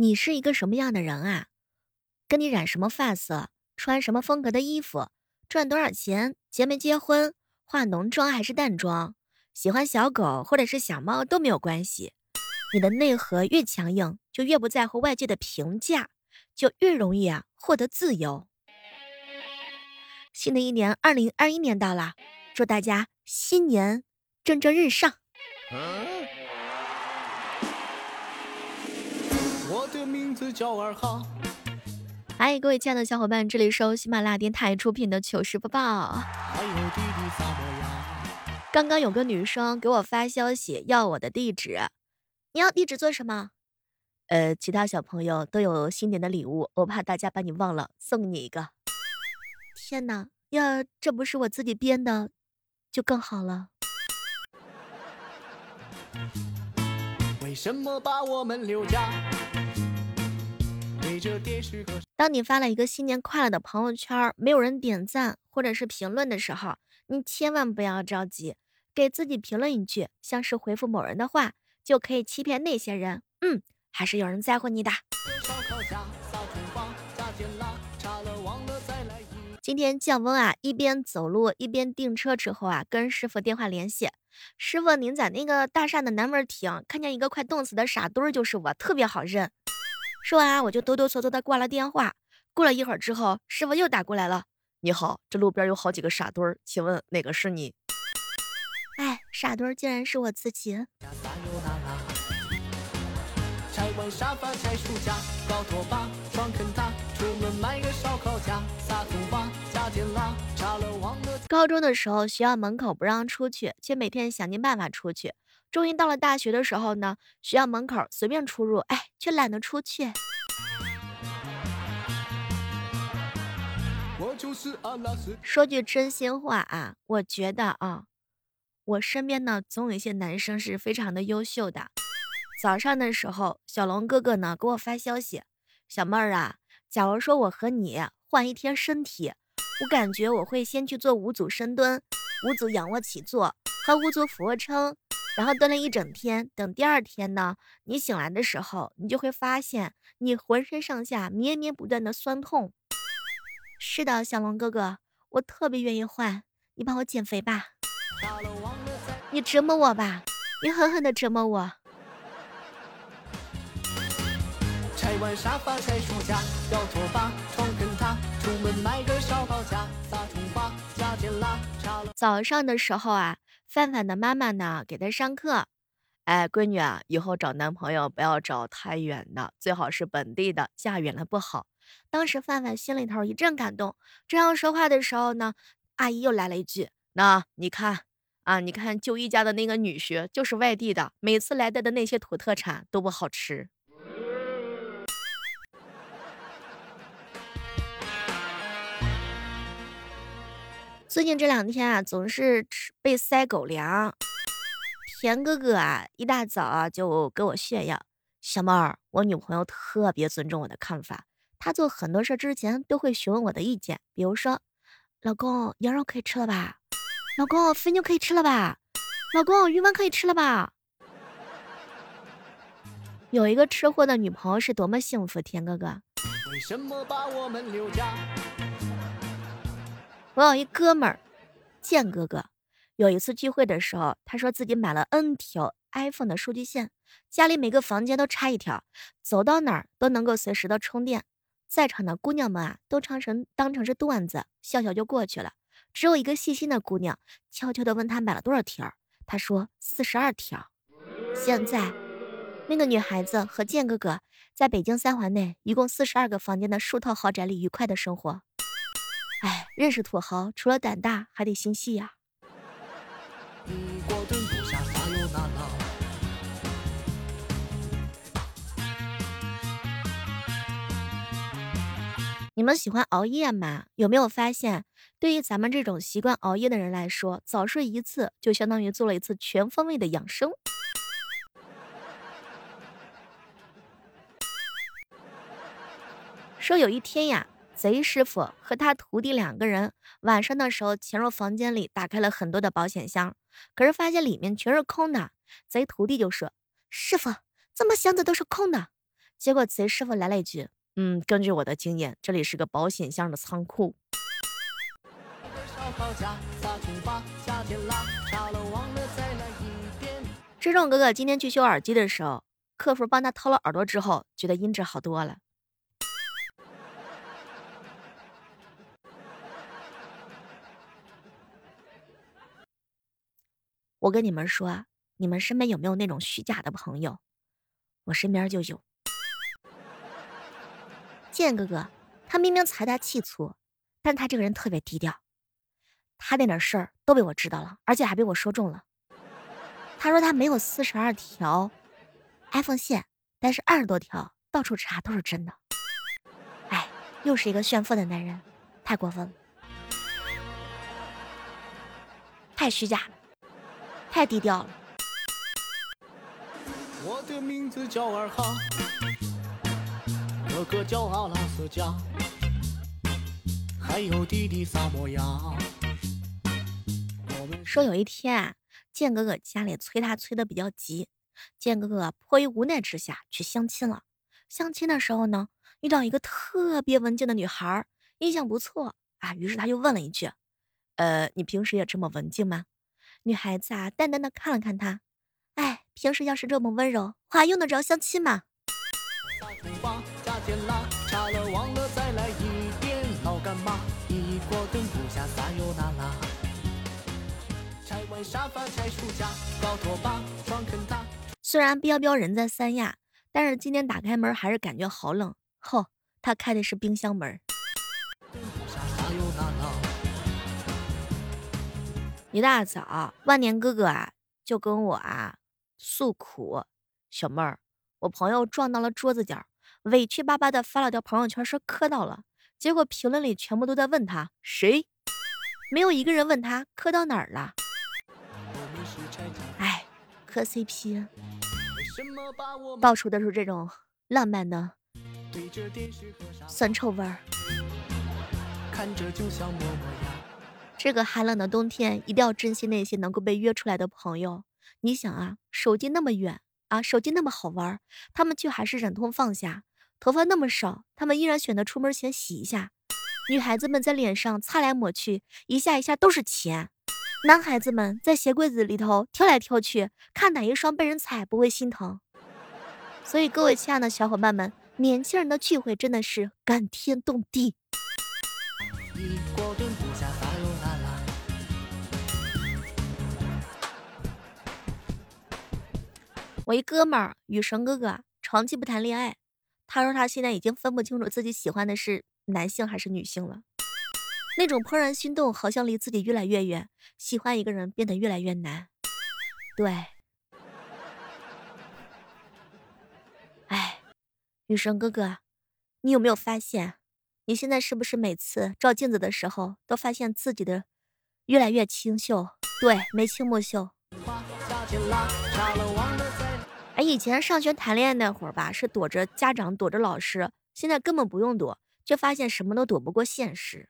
你是一个什么样的人啊？跟你染什么发色，穿什么风格的衣服，赚多少钱，结没结婚，化浓妆还是淡妆，喜欢小狗或者是小猫都没有关系。你的内核越强硬，就越不在乎外界的评价，就越容易啊获得自由。新的一年，二零二一年到了，祝大家新年蒸蒸日上。我的名字叫二哈。嗨，各位亲爱的小伙伴，这里是喜马拉雅电台出品的糗事播报。刚刚有个女生给我发消息要我的地址，你要地址做什么？呃，其他小朋友都有新年的礼物，我怕大家把你忘了，送你一个。天哪，要这不是我自己编的，就更好了。为什么把我们留下？当你发了一个新年快乐的朋友圈，没有人点赞或者是评论的时候，你千万不要着急，给自己评论一句，像是回复某人的话，就可以欺骗那些人。嗯，还是有人在乎你的。今天降温啊，一边走路一边订车之后啊，跟师傅电话联系，师傅您在那个大厦的南门停，看见一个快冻死的傻墩儿就是我，特别好认。说完，我就哆哆嗦嗦的挂了电话。过了一会儿之后，师傅又打过来了：“你好，这路边有好几个傻墩儿，请问哪个是你？”哎，傻墩儿竟然是我自己。高中的时候，学校门口不让出去，却每天想尽办法出去。终于到了大学的时候呢，学校门口随便出入，哎，却懒得出去。说句真心话啊，我觉得啊，我身边呢总有一些男生是非常的优秀的。早上的时候，小龙哥哥呢给我发消息：“小妹儿啊，假如说我和你换一天身体，我感觉我会先去做五组深蹲、五组仰卧起坐和五组俯卧撑。”然后锻炼一整天，等第二天呢，你醒来的时候，你就会发现你浑身上下绵绵不断的酸痛。是的，小龙哥哥，我特别愿意换，你帮我减肥吧，你折磨我吧，你狠狠的折磨我。拆完沙发拆书架，要拖把床跟他，出门买个烧烤架，撒葱花加点辣。早上的时候啊。范范的妈妈呢，给他上课。哎，闺女啊，以后找男朋友不要找太远的，最好是本地的，嫁远了不好。当时范范心里头一阵感动。正要说话的时候呢，阿姨又来了一句：“那你看啊，你看就一家的那个女婿就是外地的，每次来带的那些土特产都不好吃。”最近这两天啊，总是吃被塞狗粮。田哥哥啊，一大早就给我炫耀：“小妹儿，我女朋友特别尊重我的看法，她做很多事之前都会询问我的意见。比如说，老公，羊肉可以吃了吧？老公，肥牛可以吃了吧？老公，鱼丸可以吃了吧？”有一个吃货的女朋友是多么幸福，田哥哥。为什么把我们留下？我有一哥们儿，建哥哥，有一次聚会的时候，他说自己买了 N 条 iPhone 的数据线，家里每个房间都插一条，走到哪儿都能够随时的充电。在场的姑娘们啊，都唱成当成是段子，笑笑就过去了。只有一个细心的姑娘，悄悄的问他买了多少条，他说四十二条。现在，那个女孩子和建哥哥在北京三环内一共四十二个房间的数套豪宅里愉快的生活。哎，认识土豪除了胆大，还得心细呀。你们喜欢熬夜吗？有没有发现，对于咱们这种习惯熬夜的人来说，早睡一次就相当于做了一次全方位的养生。说有一天呀。贼师傅和他徒弟两个人晚上的时候潜入房间里，打开了很多的保险箱，可是发现里面全是空的。贼徒弟就说：“师傅，怎么箱子都是空的？”结果贼师傅来了一句：“嗯，根据我的经验，这里是个保险箱的仓库。”这种哥哥今天去修耳机的时候，客服帮他掏了耳朵之后，觉得音质好多了。我跟你们说，你们身边有没有那种虚假的朋友？我身边就有。剑哥哥，他明明财大气粗，但他这个人特别低调。他那点事儿都被我知道了，而且还被我说中了。他说他没有四十二条 iPhone 线，但是二十多条，到处查都是真的。哎，又是一个炫富的男人，太过分了，太虚假了。太低调了。我的名字叫二哈，哥哥叫阿拉斯加，还有弟弟萨摩亚。说有一天啊，剑哥哥家里催他催的比较急，建哥哥迫于无奈之下去相亲了。相亲的时候呢，遇到一个特别文静的女孩，印象不错啊，于是他就问了一句：“呃，你平时也这么文静吗？”女孩子啊，淡淡的看了看他，哎，平时要是这么温柔，还用得着相亲吗？虽然彪彪人在三亚，但是今天打开门还是感觉好冷。吼，他开的是冰箱门。一大早，万年哥哥啊就跟我啊诉苦：“小妹儿，我朋友撞到了桌子角，委屈巴巴的发了条朋友圈说磕到了。结果评论里全部都在问他谁，没有一个人问他磕到哪儿了。哎，磕 CP，到处都是这种浪漫的酸臭味儿。”看着就像么么。这个寒冷的冬天，一定要珍惜那些能够被约出来的朋友。你想啊，手机那么远啊，手机那么好玩，他们却还是忍痛放下。头发那么少，他们依然选择出门前洗一下。女孩子们在脸上擦来抹去，一下一下都是钱。男孩子们在鞋柜子里头挑来挑去，看哪一双被人踩不会心疼。所以各位亲爱的小伙伴们，年轻人的聚会真的是感天动地。我一哥们儿，雨神哥哥，长期不谈恋爱。他说他现在已经分不清楚自己喜欢的是男性还是女性了。那种怦然心动，好像离自己越来越远，喜欢一个人变得越来越难。对，哎，雨神哥哥，你有没有发现，你现在是不是每次照镜子的时候，都发现自己的越来越清秀？对，眉清目秀。以前上学谈恋爱那会儿吧，是躲着家长，躲着老师。现在根本不用躲，就发现什么都躲不过现实。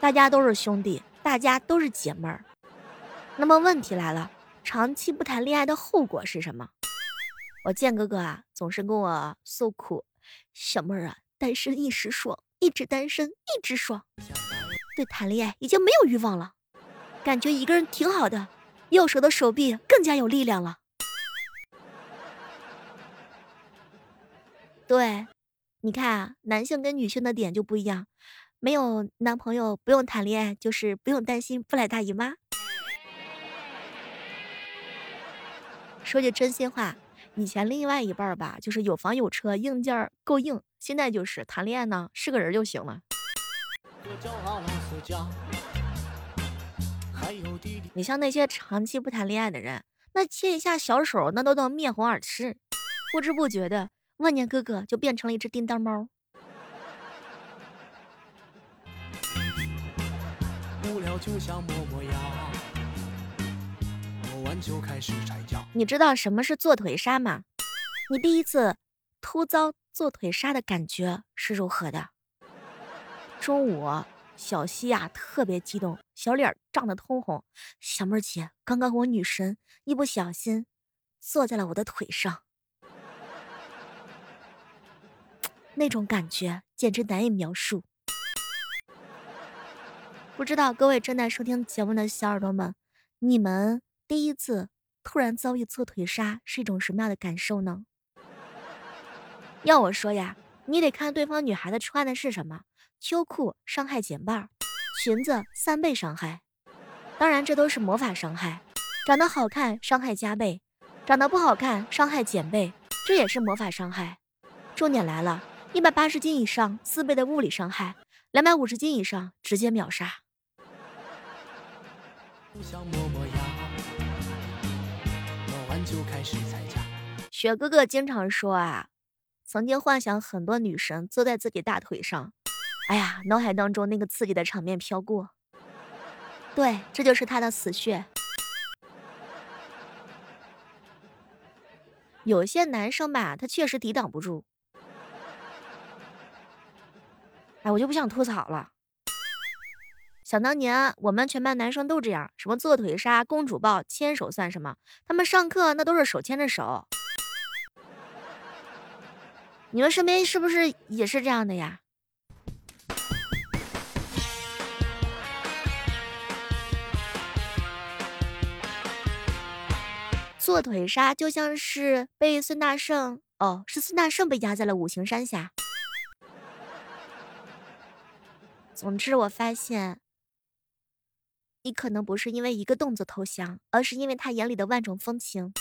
大家都是兄弟，大家都是姐妹儿。那么问题来了，长期不谈恋爱的后果是什么？我剑哥哥啊，总是跟我诉苦：小妹儿啊，单身一时爽，一直单身一直爽，对谈恋爱已经没有欲望了，感觉一个人挺好的。右手的手臂更加有力量了。对，你看啊，男性跟女性的点就不一样。没有男朋友不用谈恋爱，就是不用担心不来大姨妈。说句真心话，以前另外一半吧，就是有房有车，硬件够硬；现在就是谈恋爱呢，是个人就行了。你像那些长期不谈恋爱的人，那牵一下小手，那都到面红耳赤。不知不觉的，万年哥哥就变成了一只叮当猫。你知道什么是做腿杀吗？你第一次突遭做腿杀的感觉是如何的？中午。小西呀，特别激动，小脸涨得通红。小妹儿姐，刚刚我女神一不小心坐在了我的腿上。那种感觉简直难以描述。不知道各位正在收听节目的小耳朵们，你们第一次突然遭遇侧腿杀是一种什么样的感受呢？要我说呀，你得看对方女孩子穿的是什么，秋裤伤害减半，裙子三倍伤害。当然，这都是魔法伤害。长得好看伤害加倍，长得不好看伤害减倍，这也是魔法伤害。重点来了，一百八十斤以上四倍的物理伤害，两百五十斤以上直接秒杀。雪哥哥经常说啊，曾经幻想很多女神坐在自己大腿上，哎呀，脑海当中那个刺激的场面飘过。对，这就是他的死穴。有些男生吧，他确实抵挡不住。我就不想吐槽了。想当年，我们全班男生都这样，什么做腿杀、公主抱、牵手算什么？他们上课那都是手牵着手。你们身边是不是也是这样的呀？做腿杀就像是被孙大圣哦，是孙大圣被压在了五行山下。总之，我发现。你可能不是因为一个动作投降，而是因为他眼里的万种风情。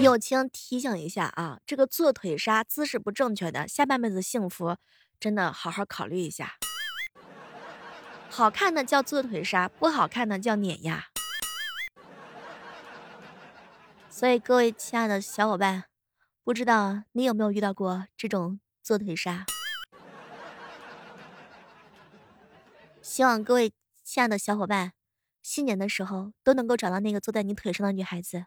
友情提醒一下啊，这个做腿杀姿势不正确的，下半辈子幸福真的好好考虑一下。好看的叫做腿杀，不好看的叫碾压。所以，各位亲爱的小伙伴，不知道你有没有遇到过这种做腿杀？希望各位亲爱的小伙伴，新年的时候都能够找到那个坐在你腿上的女孩子。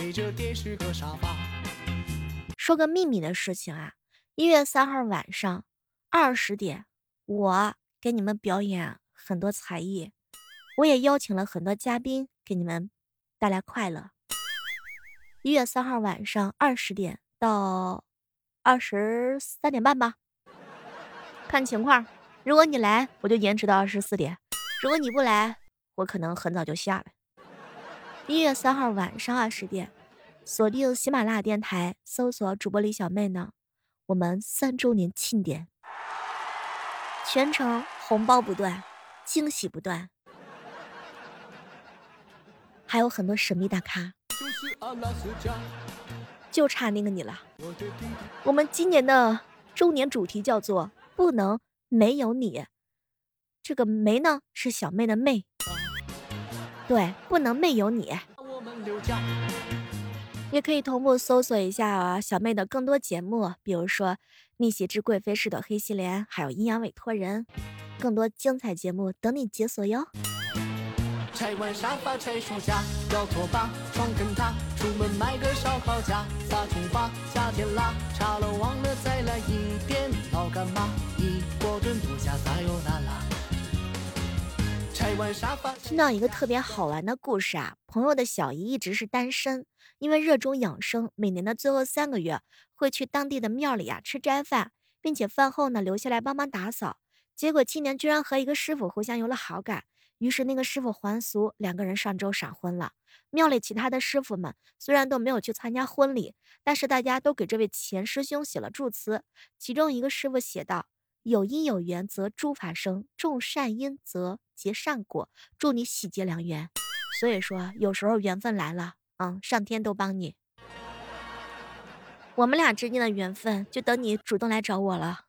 陪着电视和沙发说个秘密的事情啊，一月三号晚上。二十点，我给你们表演很多才艺，我也邀请了很多嘉宾给你们带来快乐。一月三号晚上二十点到二十三点半吧，看情况。如果你来，我就延迟到二十四点；如果你不来，我可能很早就下来。一月三号晚上二十点，锁定喜马拉雅电台，搜索主播李小妹呢，我们三周年庆典。全程红包不断，惊喜不断，还有很多神秘大咖，就差那个你了。我们今年的周年主题叫做“不能没有你”，这个“没”呢是小妹的“妹”，对，不能没有你。也可以同步搜索一下小妹的更多节目，比如说。逆袭之贵妃式的黑西莲，还有阴阳委托人，更多精彩节目等你解锁哟。拆完沙发拆书架，摇拖把床跟榻，出门买个烧烤架，撒葱花加甜辣，茶了忘了再来一遍，老干妈一锅炖不下撒油那拉。听到一个特别好玩的故事啊，朋友的小姨一直是单身。因为热衷养生，每年的最后三个月会去当地的庙里啊吃斋饭，并且饭后呢留下来帮忙打扫。结果今年居然和一个师傅互相有了好感，于是那个师傅还俗，两个人上周闪婚了。庙里其他的师傅们虽然都没有去参加婚礼，但是大家都给这位前师兄写了祝词。其中一个师傅写道：“有因有缘则诸法生，种善因则结善果，祝你喜结良缘。”所以说，有时候缘分来了。嗯，上天都帮你，我们俩之间的缘分就等你主动来找我了。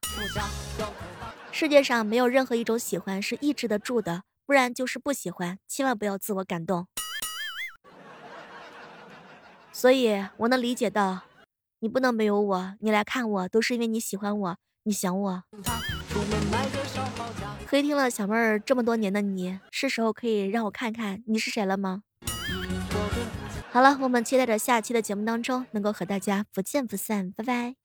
世界上没有任何一种喜欢是抑制得住的，不然就是不喜欢，千万不要自我感动。所以我能理解到，你不能没有我，你来看我都是因为你喜欢我，你想我。黑听了小妹儿这么多年的你，是时候可以让我看看你是谁了吗？好了，我们期待着下期的节目当中能够和大家不见不散，拜拜。